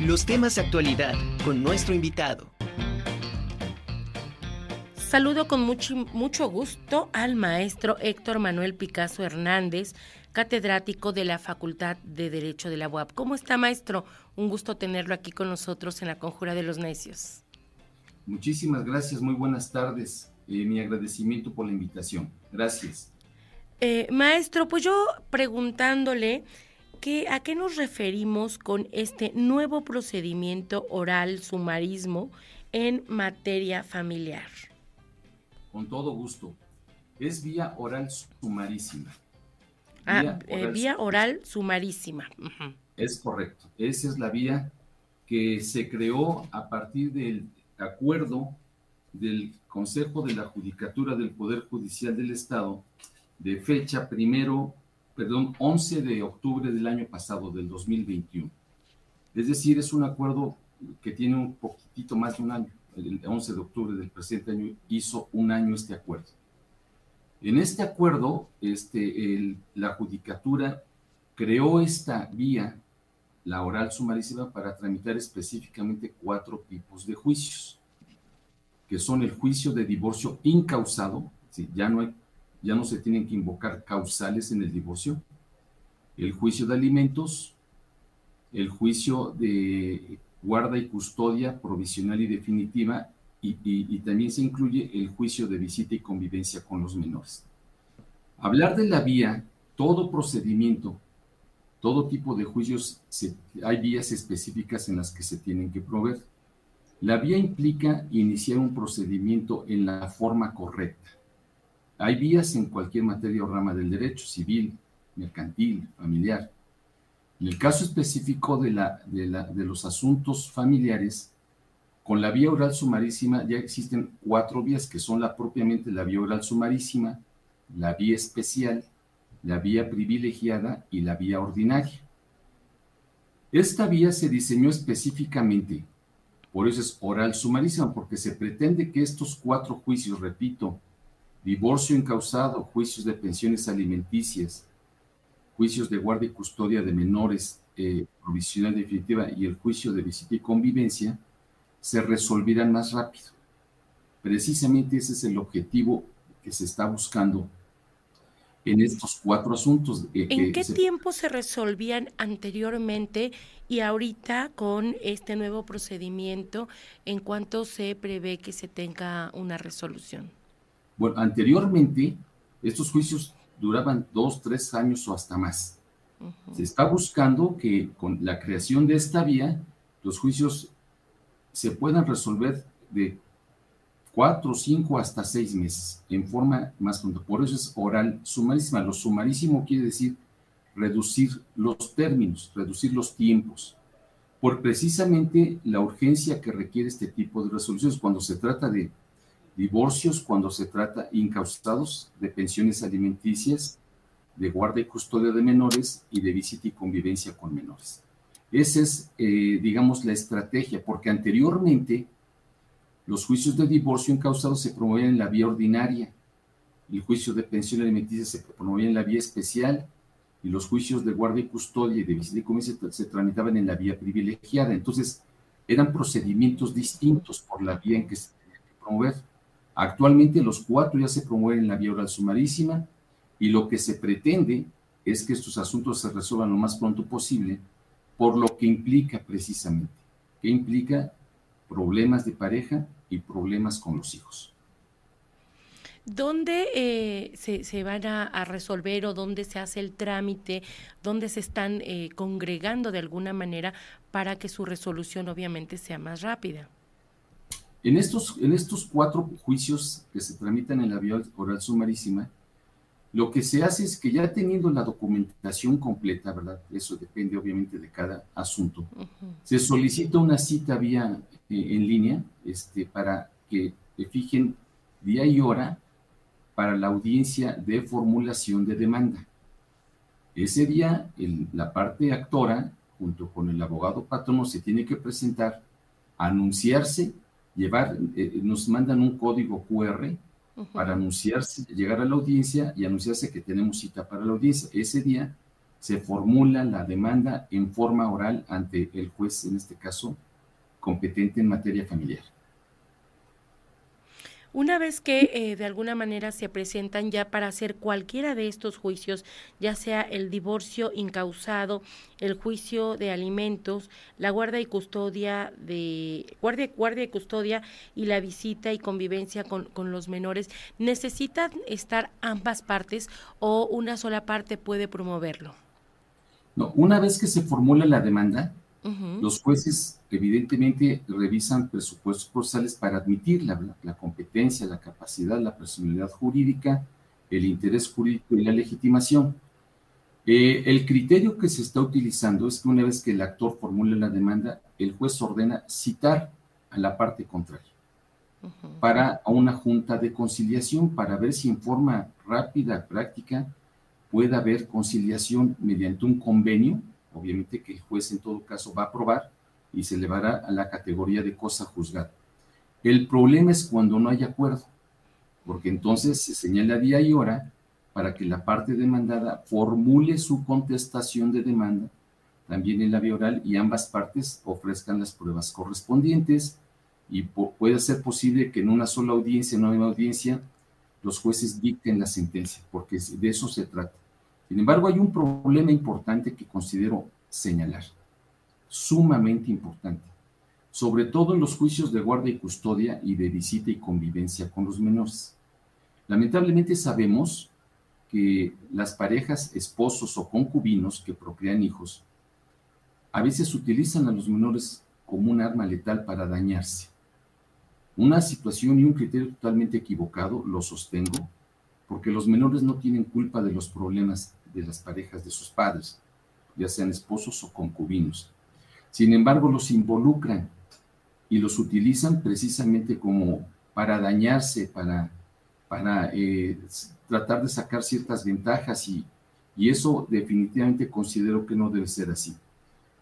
Los temas de actualidad con nuestro invitado. Saludo con mucho, mucho gusto al maestro Héctor Manuel Picasso Hernández, catedrático de la Facultad de Derecho de la UAP. ¿Cómo está, maestro? Un gusto tenerlo aquí con nosotros en la Conjura de los Necios. Muchísimas gracias, muy buenas tardes. Eh, mi agradecimiento por la invitación. Gracias. Eh, maestro, pues yo preguntándole que, a qué nos referimos con este nuevo procedimiento oral sumarismo en materia familiar. Con todo gusto. Es vía oral sumarísima. Ah, vía oral, eh, sumarísima. Es correcto. Esa es la vía que se creó a partir del acuerdo del Consejo de la Judicatura del Poder Judicial del Estado de fecha primero, perdón, 11 de octubre del año pasado, del 2021. Es decir, es un acuerdo que tiene un poquitito más de un año. El 11 de octubre del presente año hizo un año este acuerdo. En este acuerdo, este, la Judicatura creó esta vía, la oral sumarísima, para tramitar específicamente cuatro tipos de juicios, que son el juicio de divorcio incausado, ya, no hay, ya no se tienen que invocar causales en el divorcio, el juicio de alimentos, el juicio de guarda y custodia provisional y definitiva y, también se incluye el juicio de visita y convivencia con los menores. Hablar de la vía, todo procedimiento, todo tipo de juicios, hay vías específicas en las que se tienen que proveer. La vía implica iniciar un procedimiento en la forma correcta. Hay vías en cualquier materia o rama del derecho, civil, mercantil, familiar. En el caso específico de, los asuntos familiares, con la vía oral sumarísima ya existen cuatro vías, que son la propiamente la vía oral sumarísima, la vía especial, la vía privilegiada y la vía ordinaria. Esta vía se diseñó específicamente, por eso es oral sumarísima, porque se pretende que estos cuatro juicios, repito, divorcio incausado, juicios de pensiones alimenticias, juicios de guardia y custodia de menores, eh, provisional definitiva y el juicio de visita y convivencia, se resolvieran más rápido. Precisamente ese es el objetivo que se está buscando en estos cuatro asuntos. Eh, ¿En qué tiempo se resolvían anteriormente y ahorita con este nuevo procedimiento, en cuanto se prevé que se tenga una resolución? Bueno, anteriormente estos juicios duraban dos, tres años o hasta más. Se está buscando que con la creación de esta vía, los juicios se puedan resolver de cuatro, cinco hasta seis meses en forma más pronta. Por eso es oral sumarísima. Lo sumarísimo quiere decir reducir los términos, reducir los tiempos, por precisamente la urgencia que requiere este tipo de resoluciones cuando se trata de divorcios, cuando se trata incausados de pensiones alimenticias, de guarda y custodia de menores y de visita y convivencia con menores. Esa es, eh, digamos, la estrategia, porque anteriormente los juicios de divorcio encausados se promovían en la vía ordinaria, el juicio de pensión alimenticia se promovía en la vía especial y los juicios de guardia y custodia y de visita y convivencia se tramitaban en la vía privilegiada. Entonces, eran procedimientos distintos por la vía en que se tenía que promover. Actualmente los cuatro ya se promueven en la vía oral sumarísima y lo que se pretende es que estos asuntos se resuelvan lo más pronto posible por lo que implica precisamente, que implica problemas de pareja y problemas con los hijos. ¿Dónde eh, se, van a, resolver o dónde se hace el trámite? ¿Dónde se están eh, congregando de alguna manera para que su resolución obviamente sea más rápida? En estos, en estos cuatro juicios que se tramitan en la vía oral sumarísima, lo que se hace es que ya teniendo la documentación completa, ¿verdad? Eso depende obviamente de cada asunto. Se solicita una cita vía eh, en línea este, para que fijen día y hora para la audiencia de formulación de demanda. Ese día, la parte actora, junto con el abogado patrono, se tiene que presentar, anunciarse, llevar, eh, nos mandan un código QR para anunciarse, llegar a la audiencia y anunciarse que tenemos cita para la audiencia. Ese día se formula la demanda en forma oral ante el juez, en este caso, competente en materia familiar. Una vez que eh, de alguna manera se presentan ya para hacer cualquiera de estos juicios, ya sea el divorcio incausado, el juicio de alimentos, la guardia y custodia de guardia, guardia y custodia y la visita y convivencia con, con los menores, necesitan estar ambas partes o una sola parte puede promoverlo. No, una vez que se formula la demanda, los jueces evidentemente revisan presupuestos procesales para admitir la, competencia, la capacidad, la personalidad jurídica, el interés jurídico y la legitimación. Eh, el criterio que se está utilizando es que una vez que el actor formule la demanda, el juez ordena citar a la parte contraria para una junta de conciliación para ver si en forma rápida, práctica, puede haber conciliación mediante un convenio obviamente que el juez en todo caso va a aprobar y se elevará a la categoría de cosa juzgada. El problema es cuando no hay acuerdo, porque entonces se señala día y hora para que la parte demandada formule su contestación de demanda también en la vía oral y ambas partes ofrezcan las pruebas correspondientes y puede ser posible que en una sola audiencia, en una audiencia, los jueces dicten la sentencia, porque de eso se trata. Sin embargo, hay un problema importante que considero señalar, sumamente importante, sobre todo en los juicios de guardia y custodia y de visita y convivencia con los menores. Lamentablemente sabemos que las parejas, esposos o concubinos que procrean hijos, a veces utilizan a los menores como un arma letal para dañarse. Una situación y un criterio totalmente equivocado, lo sostengo, porque los menores no tienen culpa de los problemas de las parejas de sus padres, ya sean esposos o concubinos. Sin embargo, los involucran y los utilizan precisamente como para dañarse, para, para eh, tratar de sacar ciertas ventajas y, y eso definitivamente considero que no debe ser así.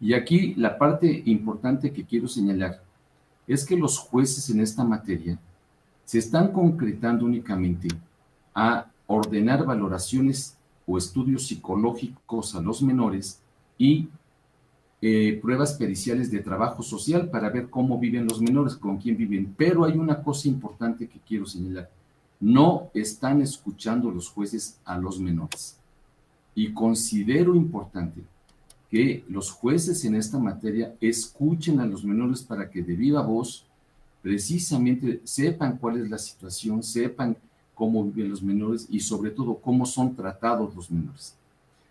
Y aquí la parte importante que quiero señalar es que los jueces en esta materia se están concretando únicamente a ordenar valoraciones o estudios psicológicos a los menores y eh, pruebas periciales de trabajo social para ver cómo viven los menores, con quién viven. Pero hay una cosa importante que quiero señalar. No están escuchando los jueces a los menores. Y considero importante que los jueces en esta materia escuchen a los menores para que de viva voz precisamente sepan cuál es la situación, sepan cómo viven los menores y sobre todo cómo son tratados los menores.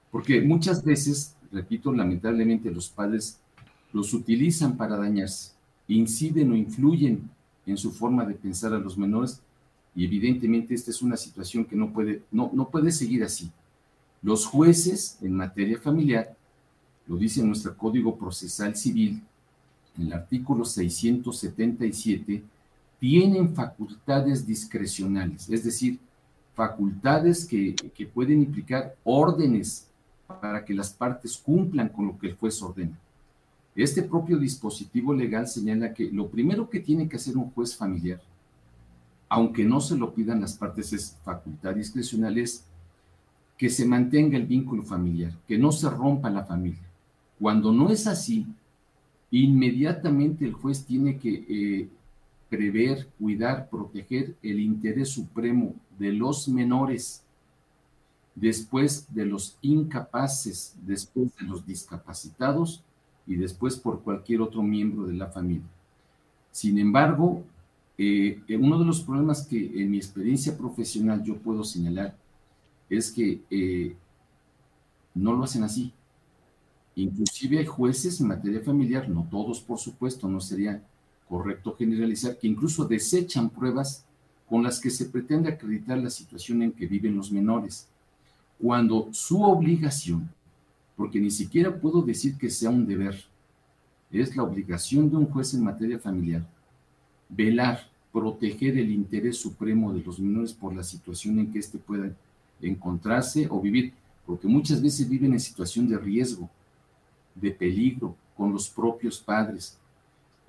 Porque muchas veces, repito, lamentablemente los padres los utilizan para dañarse, inciden o influyen en su forma de pensar a los menores y evidentemente esta es una situación que no puede, no, no puede seguir así. Los jueces en materia familiar, lo dice nuestro Código Procesal Civil, en el artículo 677, tienen facultades discrecionales, es decir, facultades que, pueden implicar órdenes para que las partes cumplan con lo que el juez ordena. Este propio dispositivo legal señala que lo primero que tiene que hacer un juez familiar, aunque no se lo pidan las partes, es facultad discrecional, es que se mantenga el vínculo familiar, que no se rompa la familia. Cuando no es así, inmediatamente el juez tiene que eh, prever, cuidar, proteger el interés supremo de los menores, después de los incapaces, después de los discapacitados y después por cualquier otro miembro de la familia. Sin embargo, eh, uno de los problemas que en mi experiencia profesional yo puedo señalar es que eh, no lo hacen así. Inclusive hay jueces en materia familiar, no todos por supuesto, no sería correcto generalizar, que incluso desechan pruebas con las que se pretende acreditar la situación en que viven los menores, cuando su obligación, porque ni siquiera puedo decir que sea un deber, es la obligación de un juez en materia familiar, velar, proteger el interés supremo de los menores por la situación en que éste pueda encontrarse o vivir, porque muchas veces viven en situación de riesgo, de peligro con los propios padres,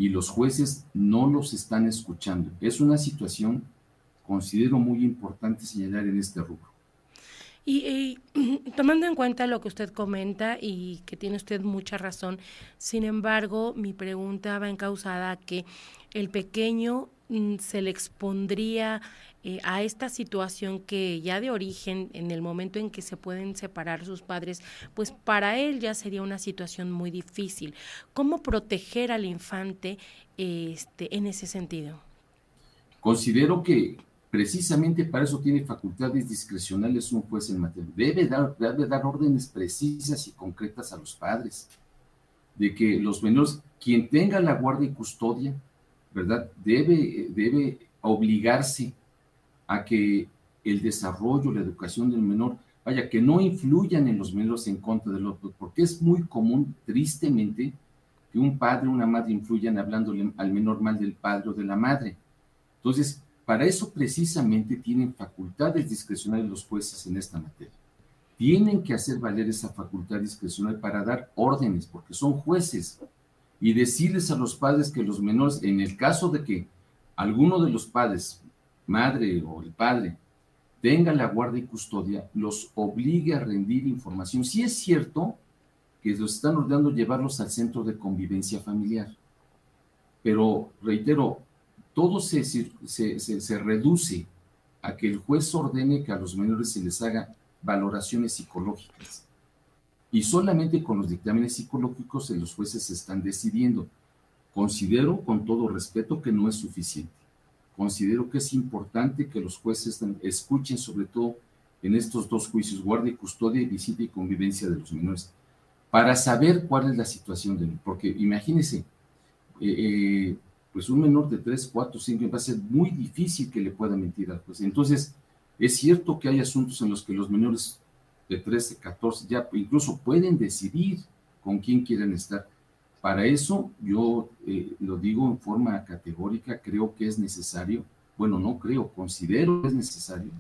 y los jueces no los están escuchando. Es una situación, considero muy importante señalar en este rubro. Y, tomando en cuenta lo que usted comenta y que tiene usted mucha razón, sin embargo, mi pregunta va encausada que el pequeño mm, se le expondría eh, a esta situación que ya de origen, en el momento en que se pueden separar sus padres, pues para él ya sería una situación muy difícil. ¿Cómo proteger al infante este, en ese sentido? Considero que precisamente para eso tiene facultades discrecionales un juez en materia. Debe dar, debe dar órdenes precisas y concretas a los padres de que los menores, quien tenga la guardia y custodia, ¿verdad? Debe, debe obligarse a que el desarrollo, la educación del menor, vaya, que no influyan en los menores en contra del otro, porque es muy común, tristemente, que un padre o una madre influyan hablándole al menor mal del padre o de la madre. Entonces, para eso precisamente tienen facultades discrecionales los jueces en esta materia. Tienen que hacer valer esa facultad discrecional para dar órdenes, porque son jueces, y decirles a los padres que los menores, en el caso de que alguno de los padres madre o el padre tenga la guardia y custodia, los obligue a rendir información. Si es cierto que los están ordenando llevarlos al centro de convivencia familiar, pero reitero, todo se, se, se, reduce a que el juez ordene que a los menores se les haga valoraciones psicológicas. Y solamente con los dictámenes psicológicos los jueces están decidiendo. Considero con todo respeto que no es suficiente considero que es importante que los jueces escuchen sobre todo en estos dos juicios, guardia y custodia, visita y convivencia de los menores, para saber cuál es la situación de porque imagínense, eh, eh, pues un menor de 3, 4, 5 va a ser muy difícil que le pueda mentir al juez. Entonces, es cierto que hay asuntos en los que los menores de 13, 14 ya incluso pueden decidir con quién quieren estar, para eso yo eh, lo digo en forma categórica, creo que es necesario, bueno, no creo, considero que es necesario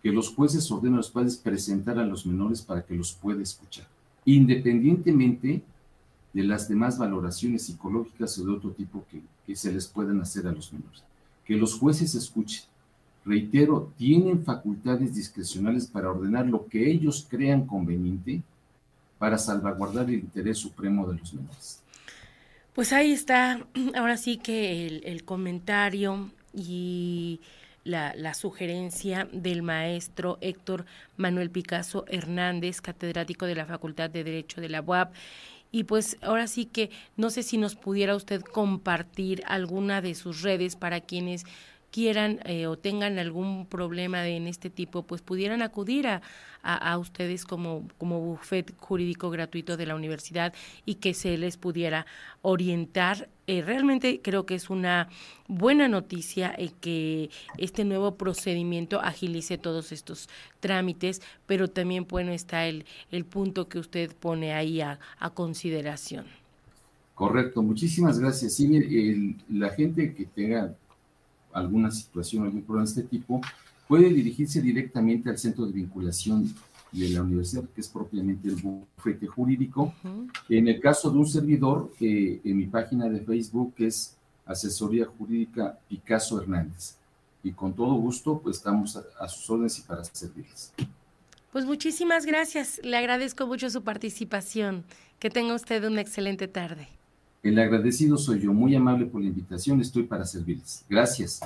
que los jueces ordenen a los padres presentar a los menores para que los pueda escuchar, independientemente de las demás valoraciones psicológicas o de otro tipo que, que se les puedan hacer a los menores. Que los jueces escuchen. Reitero, tienen facultades discrecionales para ordenar lo que ellos crean conveniente para salvaguardar el interés supremo de los menores. Pues ahí está, ahora sí que el, comentario y la, la, sugerencia del maestro Héctor Manuel Picasso Hernández, catedrático de la Facultad de Derecho de la UAP. Y pues ahora sí que no sé si nos pudiera usted compartir alguna de sus redes para quienes quieran eh, o tengan algún problema de, en este tipo, pues pudieran acudir a, a, ustedes como, como bufet jurídico gratuito de la universidad y que se les pudiera orientar. Eh, realmente creo que es una buena noticia eh, que este nuevo procedimiento agilice todos estos trámites, pero también bueno está el, el punto que usted pone ahí a, a consideración. Correcto, muchísimas gracias. Sí, la gente que tenga alguna situación, algún problema de este tipo, puede dirigirse directamente al centro de vinculación de la universidad, que es propiamente el bufete jurídico. En el caso de un servidor, eh, en mi página de Facebook es Asesoría Jurídica Picasso Hernández. Y con todo gusto, pues estamos a, a sus órdenes y para servirles. Pues muchísimas gracias. Le agradezco mucho su participación. Que tenga usted una excelente tarde. El agradecido soy yo, muy amable por la invitación, estoy para servirles. Gracias.